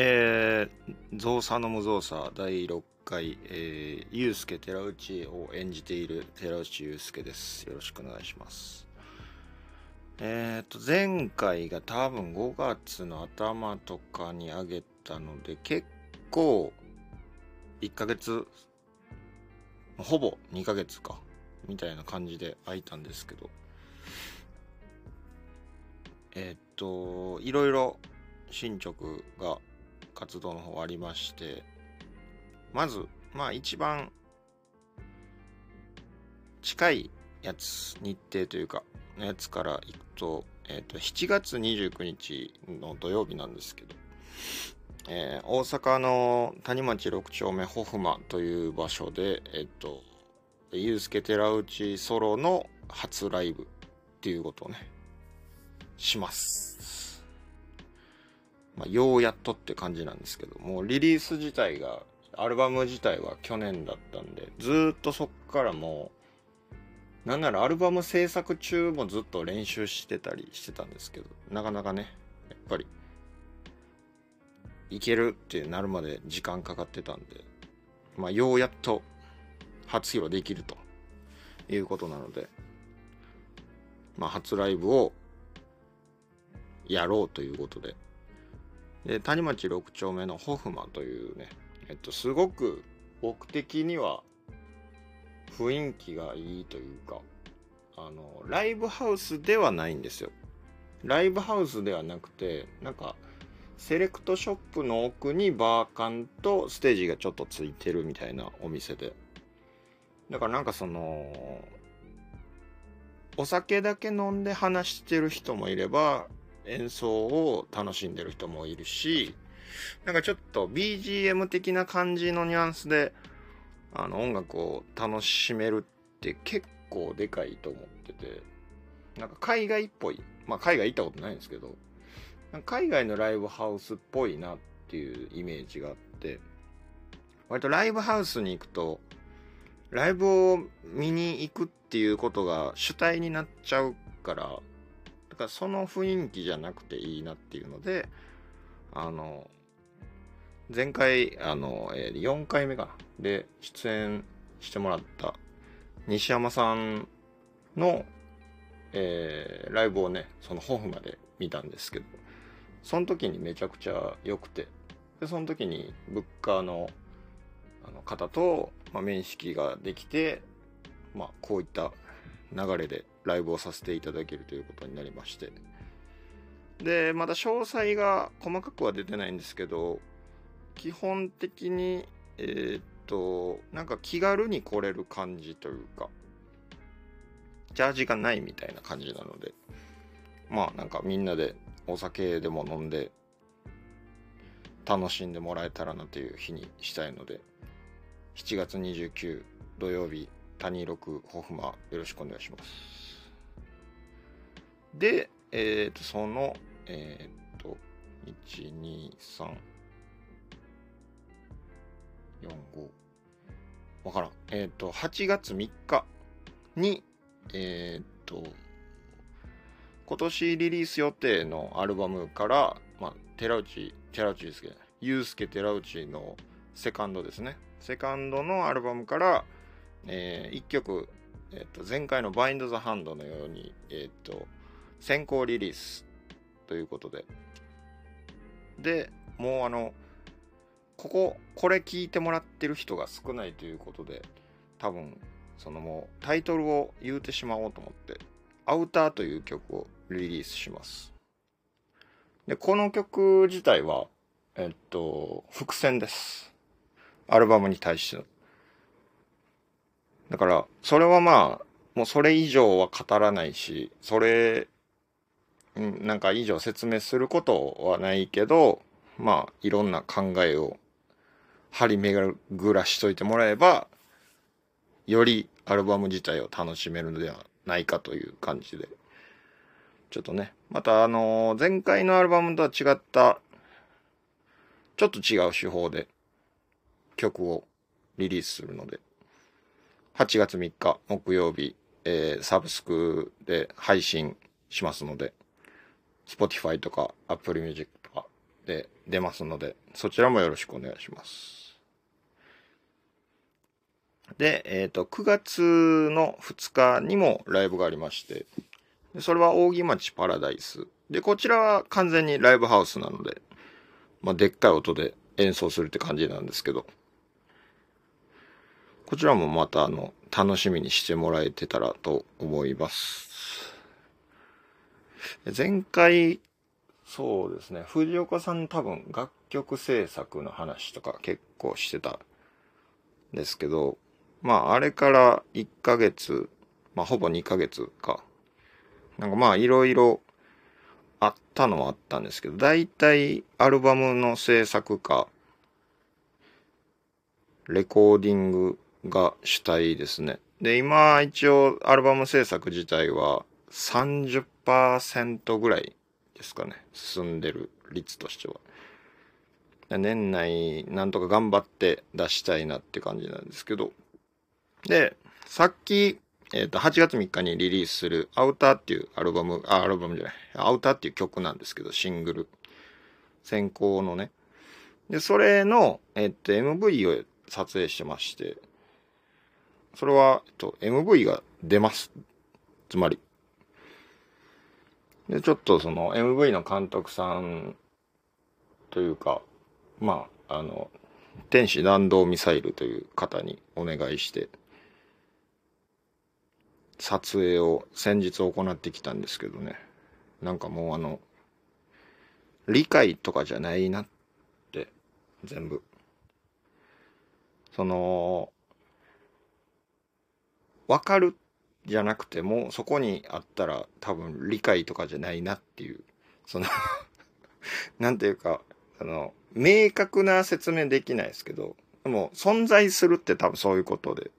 えー、造作の無造作第6回、えー、ゆうすけ寺内を演じている寺内ゆうすけです。よろしくお願いします。えっ、ー、と、前回が多分5月の頭とかに上げたので、結構、1ヶ月、ほぼ2ヶ月か、みたいな感じで空いたんですけど、えっ、ー、と、いろいろ進捗が活動の方ありまして、まず、まあ一番近いやつ、日程というか、のやつからいくと、えっ、ー、と、7月29日の土曜日なんですけど、えー、大阪の谷町6丁目ホフマという場所で、えっ、ー、と、ゆうすけ寺内ソロの初ライブっていうことをね、します。まあ、ようやっとって感じなんですけど、もリリース自体が、アルバム自体は去年だったんで、ずっとそっからもう、なんならアルバム制作中もずっと練習してたりしてたんですけど、なかなかね、やっぱり、いけるってなるまで時間かかってたんで、まあ、ようやっと初披露できるということなので、まあ、初ライブをやろうということで、で谷町6丁目のホフマというね、えっと、すごく僕的には雰囲気がいいというかあのライブハウスではないんですよ。ライブハウスではなくてなんかセレクトショップの奥にバーカンとステージがちょっとついてるみたいなお店で。だからなんかそのお酒だけ飲んで話してる人もいれば演奏を楽しんでる人もいるし、なんかちょっと BGM 的な感じのニュアンスで、あの音楽を楽しめるって結構でかいと思ってて、なんか海外っぽい。まあ海外行ったことないんですけど、海外のライブハウスっぽいなっていうイメージがあって、割とライブハウスに行くと、ライブを見に行くっていうことが主体になっちゃうから、かその雰囲気じゃなくていいなっていうので、あの、前回、あの、4回目かな。で、出演してもらった西山さんの、えー、ライブをね、そのホフまで見たんですけど、その時にめちゃくちゃ良くて、で、その時にブッカーのあの方と、まあ、面識ができて、まあ、こういった流れでライブをさせていただけるということになりましてでまだ詳細が細かくは出てないんですけど基本的にえー、っとなんか気軽に来れる感じというかジャージがないみたいな感じなのでまあなんかみんなでお酒でも飲んで楽しんでもらえたらなという日にしたいので7月29土曜日谷六ホフマよろしくお願いします。で、えっ、ー、と、その、えっ、ー、と、1、2、3、4、5、わからん。えっ、ー、と、8月3日に、えっ、と、今年リリース予定のアルバムから、まあ、寺内、寺内ですけど、ゆうすけ寺内のセカンドですね。セカンドのアルバムから、えー、1曲、えーと、前回のバインド・ザ・ハンドのように、えーと、先行リリースということで。でもうあのこここれ聞いてもらってる人が少ないということで多分そのもうタイトルを言うてしまおうと思って「アウター」という曲をリリースします。でこの曲自体はえっと伏線です。アルバムに対しての。だから、それはまあ、もうそれ以上は語らないし、それ、なんか以上説明することはないけど、まあ、いろんな考えを張り巡らしといてもらえば、よりアルバム自体を楽しめるのではないかという感じで。ちょっとね、またあのー、前回のアルバムとは違った、ちょっと違う手法で曲をリリースするので、8月3日木曜日、えー、サブスクで配信しますので、Spotify とか Apple Music とかで出ますので、そちらもよろしくお願いします。で、えっ、と、9月の2日にもライブがありまして、それは扇町パラダイス。で、こちらは完全にライブハウスなので、まあ、でっかい音で演奏するって感じなんですけど、こちらもまたあの、楽しみにしてもらえてたらと思います。前回、そうですね、藤岡さん多分楽曲制作の話とか結構してたんですけど、まああれから1ヶ月、まあほぼ2ヶ月か。なんかまあいろいろあったのはあったんですけど、大体アルバムの制作か、レコーディングが主体ですね。で、今一応アルバム制作自体は30 10%ぐらいですかね。進んでる率としては。年内なんとか頑張って出したいなって感じなんですけど。で、さっき、えっ、と、8月3日にリリースするアウターっていうアルバム、あ、アルバムじゃない、アウターっていう曲なんですけど、シングル。先行のね。で、それの、えっ、と、MV を撮影してまして、それは、えっと、MV が出ます。つまり。で、ちょっとその MV の監督さんというか、まあ、あの、天使弾道ミサイルという方にお願いして、撮影を先日行ってきたんですけどね。なんかもうあの、理解とかじゃないなって、全部。その、わかるじゃなくても、そこにあったら多分理解とかじゃないなっていう、その なんていうか、あの、明確な説明できないですけど、でも存在するって多分そういうことで。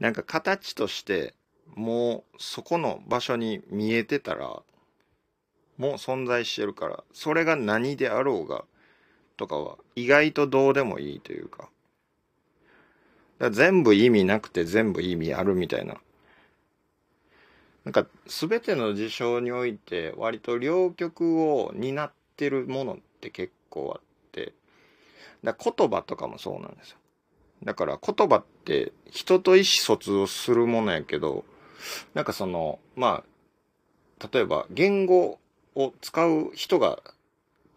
なんか形として、もうそこの場所に見えてたら、もう存在してるから、それが何であろうが、とかは意外とどうでもいいというか。だ全部意味なくて全部意味あるみたいな。なんか全ての事象において割と両極を担ってるものって結構あって、だ言葉とかもそうなんですよ。だから言葉って人と意思疎通をするものやけど、なんかその、まあ、例えば言語を使う人が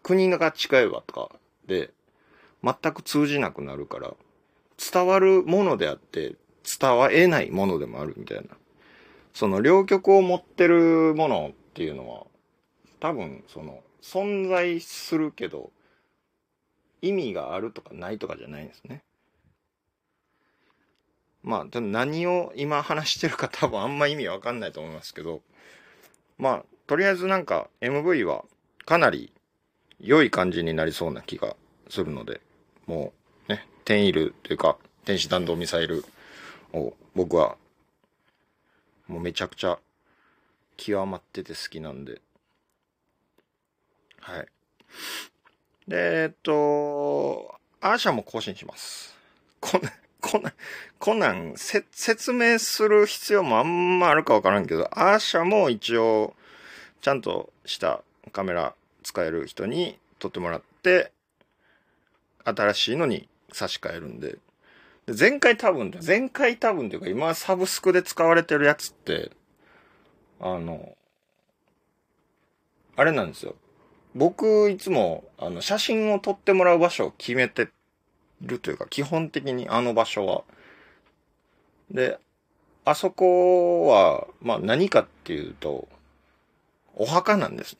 国が違えばとかで全く通じなくなるから、伝わるものであって伝わえないものでもあるみたいな。その両極を持ってるものっていうのは多分その存在するけど意味があるとかないとかじゃないんですね。まあ、何を今話してるか多分あんま意味わかんないと思いますけど、まあ、とりあえずなんか MV はかなり良い感じになりそうな気がするので、もうね、天イルというか、天使弾道ミサイルを僕はもうめちゃくちゃ極まってて好きなんで。はい。で、えっと、アーシャも更新します。こんな、こんな、こんなんせ説明する必要もあんまあるかわからんけど、アーシャも一応、ちゃんとしたカメラ使える人に撮ってもらって、新しいのに差し替えるんで。で前回多分、前回多分っていうか今サブスクで使われてるやつって、あの、あれなんですよ。僕いつもあの写真を撮ってもらう場所を決めてるというか、基本的にあの場所は。で、あそこは、まあ何かっていうと、お墓なんです。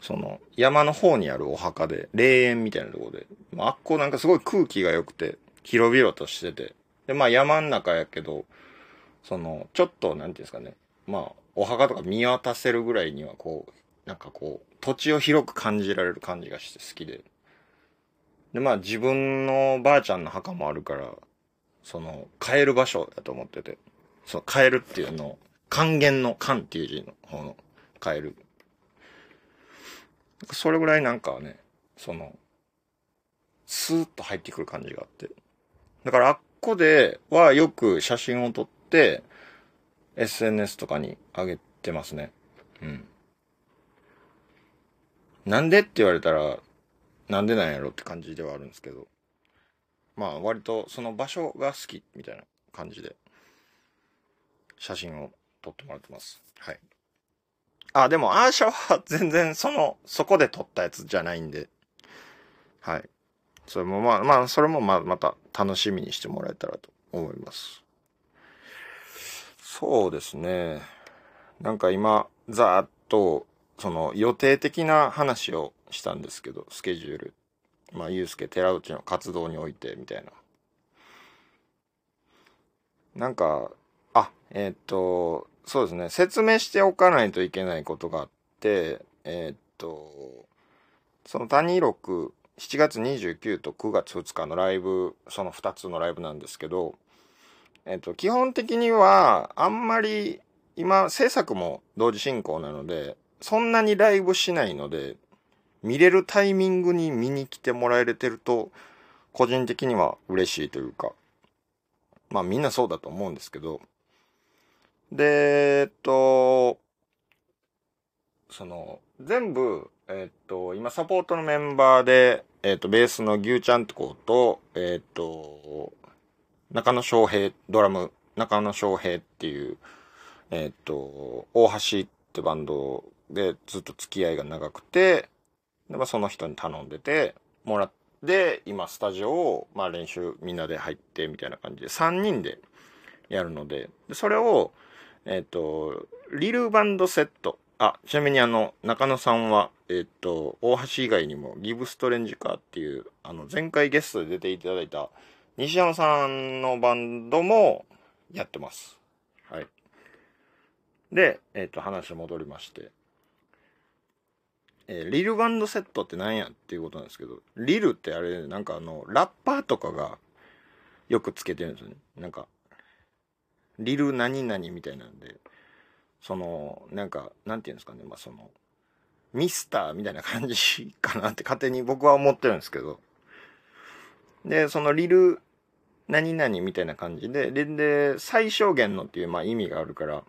その、山の方にあるお墓で、霊園みたいなところで、まあ、あっこうなんかすごい空気が良くて、広々としてて、で、まあ山ん中やけど、その、ちょっと、なんていうんですかね、まあ、お墓とか見渡せるぐらいには、こう、なんかこう、土地を広く感じられる感じがして好きで。で、まあ自分のばあちゃんの墓もあるから、その、帰る場所だと思ってて、その、帰るっていうのを、還元の還っていう字の方の、帰る。それぐらいなんかね、その、スーッと入ってくる感じがあって。だからあっこではよく写真を撮って、SNS とかに上げてますね。うん。なんでって言われたら、なんでなんやろって感じではあるんですけど、まあ割とその場所が好きみたいな感じで、写真を撮ってもらってます。はい。あ、でもアーシャは 全然その、そこで撮ったやつじゃないんで、はい。それもまあ、まあ、それもまあ、また楽しみにしてもらえたらと思います。そうですね。なんか今、ざーっと、その予定的な話をしたんですけど、スケジュール。まあ、ゆうすけ寺内の活動において、みたいな。なんか、あ、えー、っと、そうですね。説明しておかないといけないことがあって、えー、っと、その谷六、7月29と9月2日のライブ、その2つのライブなんですけど、えっと、基本的には、あんまり、今、制作も同時進行なので、そんなにライブしないので、見れるタイミングに見に来てもらえれてると、個人的には嬉しいというか、まあみんなそうだと思うんですけど、で、えっと、その、全部、えっと、今サポートのメンバーで、えっと、ベースの牛ちゃんとこと、えっと、中野翔平、ドラム、中野翔平っていう、えっと、大橋ってバンドでずっと付き合いが長くて、でまあ、その人に頼んでて、もらって、今スタジオを、まあ練習みんなで入ってみたいな感じで3人でやるので、でそれを、えっ、と、リルバンドセット。あ、ちなみにあの、中野さんは、えっ、と、大橋以外にもギブストレンジカーっていう、あの、前回ゲストで出ていただいた西山さんのバンドもやってます。はい。で、えっ、と、話戻りまして。えー、リルバンドセットって何やっていうことなんですけど、リルってあれ、なんかあの、ラッパーとかがよくつけてるんですよね。なんか、リル何々みたいなんで、その、なんか、なんていうんですかね、まあその、ミスターみたいな感じかなって勝手に僕は思ってるんですけど、で、そのリル何々みたいな感じで、で、で最小限のっていうまあ意味があるから、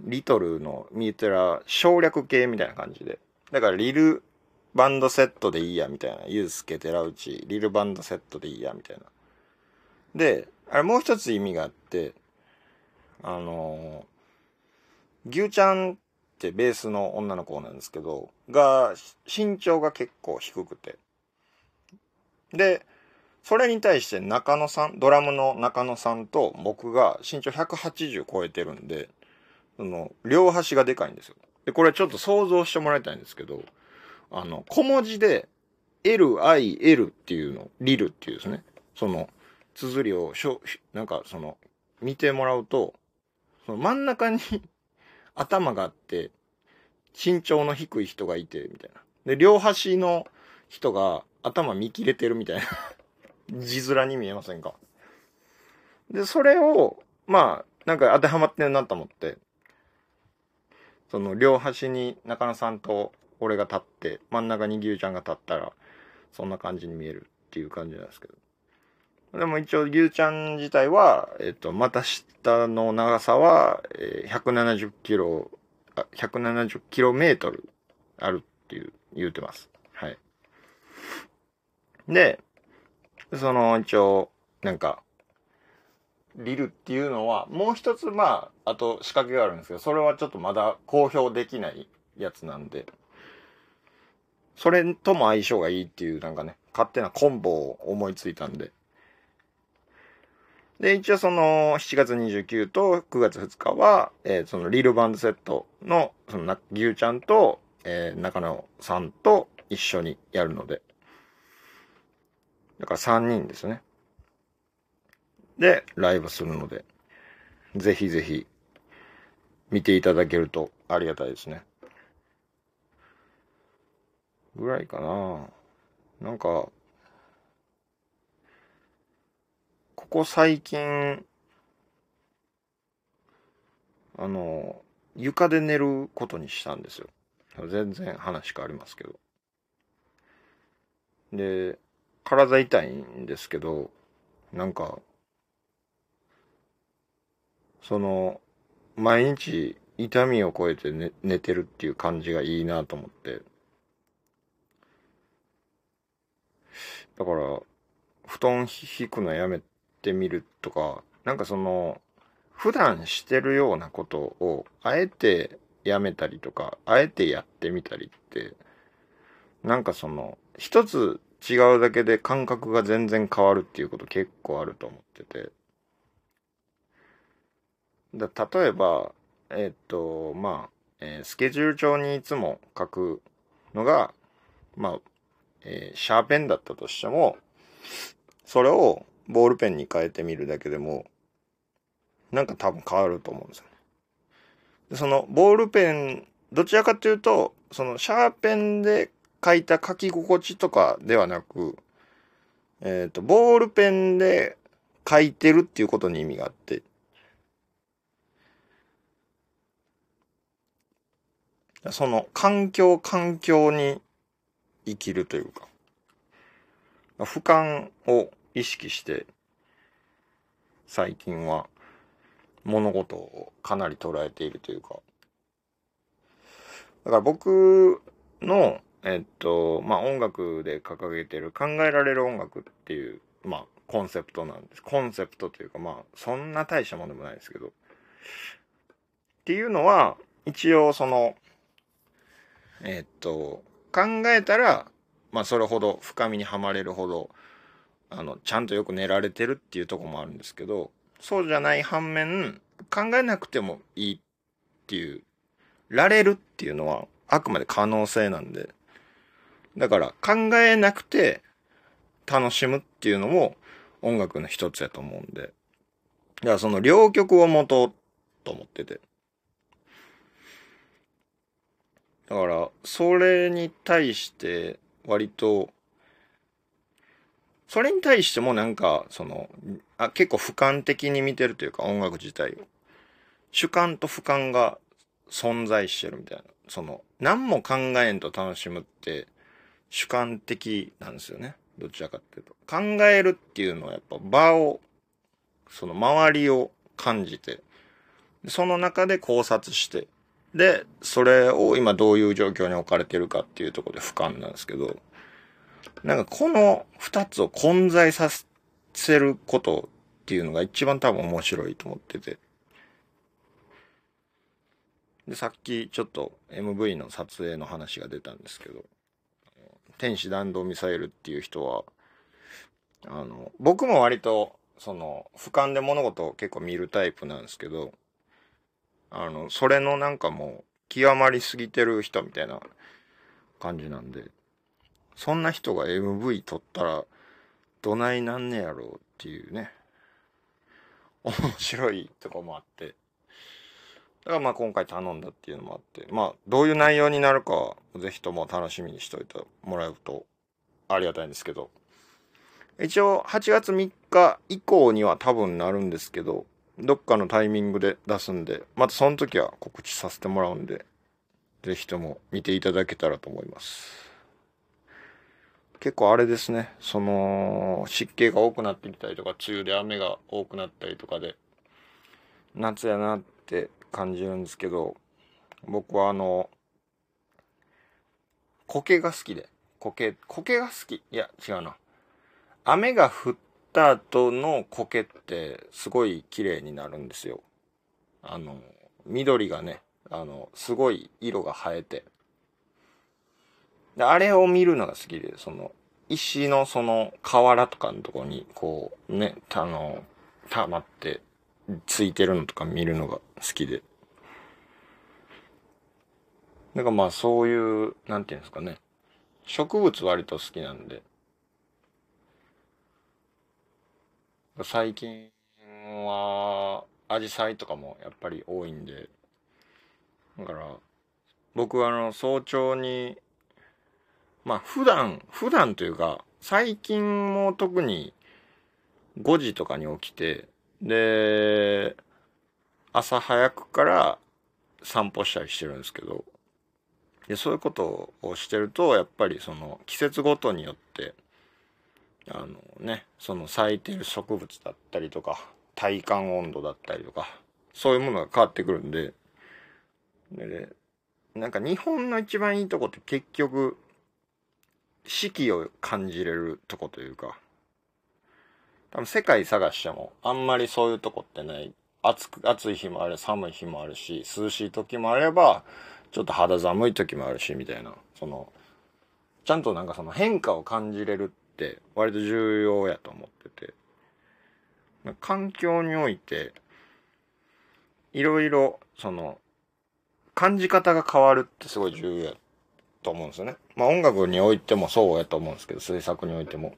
リトルの見えたら省略形みたいな感じで、だからリルバンドセットでいいやみたいな。ユースケ、寺内、リルバンドセットでいいやみたいな。で、あれもう一つ意味があって、あのー、牛ちゃんってベースの女の子なんですけど、が、身長が結構低くて。で、それに対して中野さん、ドラムの中野さんと僕が身長180超えてるんで、その、両端がでかいんですよ。で、これちょっと想像してもらいたいんですけど、あの、小文字で、L, I, L っていうの、リルっていうですね、その、綴りをしょ、なんかその、見てもらうと、その真ん中に 頭があって、身長の低い人がいて、みたいな。で、両端の人が頭見切れてるみたいな。字面に見えませんか。で、それを、まあ、なんか当てはまってるなと思って、その両端に中野さんと俺が立って真ん中に牛ちゃんが立ったらそんな感じに見えるっていう感じなんですけど。でも一応牛ちゃん自体は、えっと、股下の長さは、え、170キロ170キロメートルあるっていう言うてますはいでその一応なんかリルっていうのは、もう一つまあ、あと仕掛けがあるんですけど、それはちょっとまだ公表できないやつなんで、それとも相性がいいっていうなんかね、勝手なコンボを思いついたんで。で、一応その7月29と9月2日は、えー、そのリールバンドセットの、その牛ちゃんと、えー、中野さんと一緒にやるので。だから3人ですね。で、ライブするので、ぜひぜひ、見ていただけるとありがたいですね。ぐらいかななんか、ここ最近、あの、床で寝ることにしたんですよ。全然話変わりますけど。で、体痛いんですけど、なんか、その、毎日痛みを超えて寝寝てるっていう感じがいいなと思って。だから、布団引くのやめてみるとか、なんかその、普段してるようなことを、あえてやめたりとか、あえてやってみたりって、なんかその、一つ違うだけで感覚が全然変わるっていうこと結構あると思ってて。だ例えば、えっと、まあ、えースケジュール帳にいつも書くのが、まあ、えーシャーペンだったとしても、それをボールペンに変えてみるだけでも、なんか多分変わると思うんですよね。そのボールペン、どちらかというと、そのシャーペンで書いた書き心地とかではなく、えっ、と、ボールペンで書いてるっていうことに意味があって、その環境環境に生きるというか、俯瞰を意識して、最近は物事をかなり捉えているというか、だから僕の、えっと、まあ、音楽で掲げてる考えられる音楽っていう、まあ、コンセプトなんです。コンセプトというか、まあ、そんな大したものでもないですけど。っていうのは、一応その、えっと、考えたら、まあ、それほど深みにはまれるほど、あの、ちゃんとよく練られてるっていうとこもあるんですけど、そうじゃない反面、考えなくてもいいっていう、られるっていうのは、あくまで可能性なんで、だから考えなくて楽しむっていうのも音楽の一つやと思うんで、だからその両極を持とうと思ってて。だから、それに対して、割と、それに対してもなんか、その、あ結構俯瞰的に見てるというか、音楽自体を。主観と俯瞰が存在してるみたいな。その、何も考えんと楽しむって、主観的なんですよね。どちらかっていうと。考えるっていうのはやっぱ場を、その周りを感じて、その中で考察して、で、それを今どういう状況に置かれてるかっていうとこで俯瞰なんですけど、なんかこの二つを混在させることっていうのが一番多分面白いと思ってて。で、さっきちょっと MV の撮影の話が出たんですけど、天使弾道ミサイルっていう人は、あの、僕も割と、その、俯瞰で物事を結構見るタイプなんですけど、あの、それのなんかもう、極まりすぎてる人みたいな感じなんで、そんな人が MV 撮ったら、どないなんねやろうっていうね、面白いとこもあって、だからまあ今回頼んだっていうのもあって、まあどういう内容になるかはぜひとも楽しみにしといてもらうとありがたいんですけど、一応8月3日以降には多分なるんですけど、どっかのタイミングで出すんで、またその時は告知させてもらうんで、ぜひとも見ていただけたらと思います。結構あれですね、その、湿気が多くなってきたりとか、梅雨で雨が多くなったりとかで、夏やなって感じるんですけど、僕はあの、苔が好きで、苔、苔が好き。いや、違うな。雨が降った後の苔ってすごい綺麗になるんですよ。あの、緑がね、あの、すごい色が映えて。で、あれを見るのが好きで、その、石のその河原とかのとこに、こう、ね、あの、溜まって、ついてるのとか見るのが好きで。だかまあそういう、なんていうんですかね。植物割と好きなんで。最近は、アジサイとかもやっぱり多いんで。だから、僕はあの、早朝に、まあ普段、普段というか、最近も特に5時とかに起きて、で、朝早くから散歩したりしてるんですけど、でそういうことをしてると、やっぱりその季節ごとによって、あのね、その咲いてる植物だったりとか、体感温度だったりとか、そういうものが変わってくるんで、でなんか日本の一番いいとこって結局、四季を感じれるとこというか、多分世界探してもあんまりそういうとこってない。暑く、暑い日もある、寒い日もあるし、涼しい時もあれば、ちょっと肌寒い時もあるし、みたいな。その、ちゃんとなんかその変化を感じれるって割と重要やと思ってて。環境において、いろいろ、その、感じ方が変わるってすごい重要やと思うんですよね。まあ音楽においてもそうやと思うんですけど、制作においても。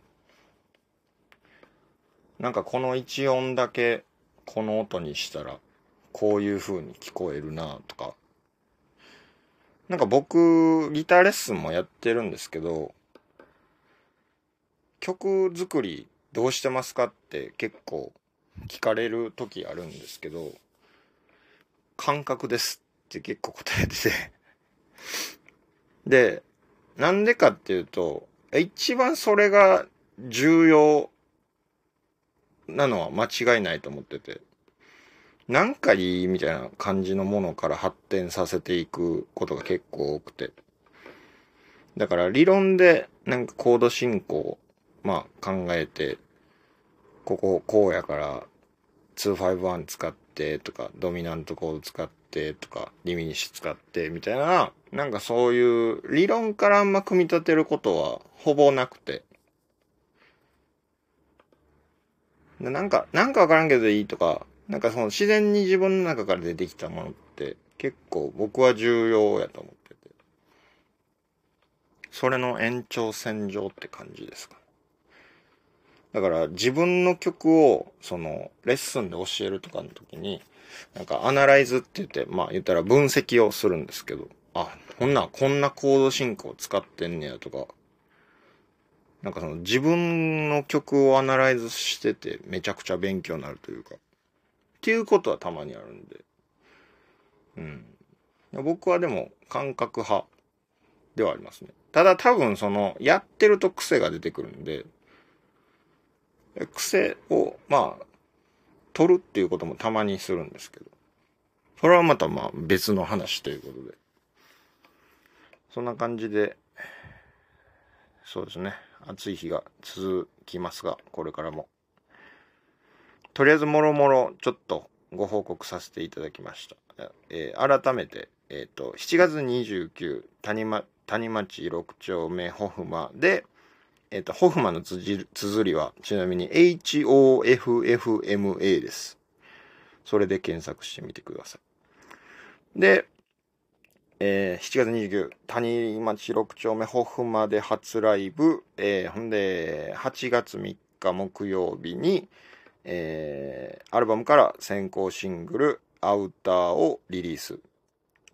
なんかこの一音だけこの音にしたらこういう風に聞こえるなとか。なんか僕、ギターレッスンもやってるんですけど、曲作りどうしてますかって結構聞かれる時あるんですけど、感覚ですって結構答えててで、なんでかっていうと、一番それが重要なのは間違いないと思ってて。なんかいいみたいな感じのものから発展させていくことが結構多くて。だから理論でなんかコード進行、まあ考えて、こここうやから251使ってとか、ドミナントコード使ってとか、ディミニッシュ使ってみたいな、なんかそういう理論からあんま組み立てることはほぼなくて。なんか、なんかわからんけどいいとか、なんかその自然に自分の中から出てきたものって結構僕は重要やと思ってて。それの延長線上って感じですか。だから自分の曲をそのレッスンで教えるとかの時に、なんかアナライズって言って、まあ言ったら分析をするんですけど、あ、こんな、こんなコード進行使ってんねやとか、なんかその自分の曲をアナライズしててめちゃくちゃ勉強になるというか、っていうことはたまにあるんで、うん。僕はでも感覚派ではありますね。ただ多分その、やってると癖が出てくるんで、癖を、まあ、取るっていうこともたまにするんですけど、それはまたまあ別の話ということで、そんな感じで、そうですね。暑い日が続きますが、これからも。とりあえずもろもろちょっとご報告させていただきました。えー、改めて、えっ、ー、と、7月29、谷,、ま、谷町6丁目ホフマで、えっ、と、ホフマのつづりは、ちなみに HOFFMA です。それで検索してみてください。で、えー、7月29、谷町6丁目ホフマで初ライブ、えー、ほんで、8月3日木曜日に、えー、アルバムから先行シングル、アウターをリリース。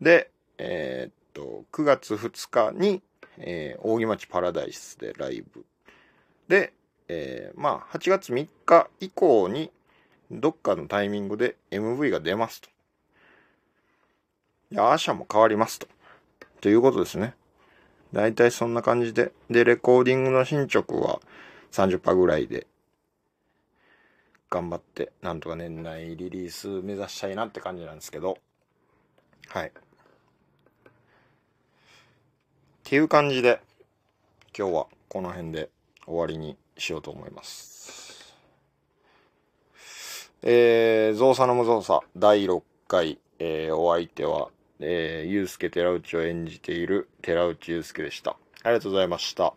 で、えー、っと、9月2日に、えー、扇町パラダイスでライブ。で、えー、まあ、8月3日以降に、どっかのタイミングで MV が出ますと。いや、アーシャも変わりますと。ということですね。だいたいそんな感じで。で、レコーディングの進捗は30%ぐらいで、頑張って、なんとか年内リリース目指したいなって感じなんですけど。はい。っていう感じで、今日はこの辺で終わりにしようと思います。えー、ゾウサの無造作第6回、えー、お相手はえー、ゆうすけ寺内を演じている寺内ゆうすけでした。ありがとうございました。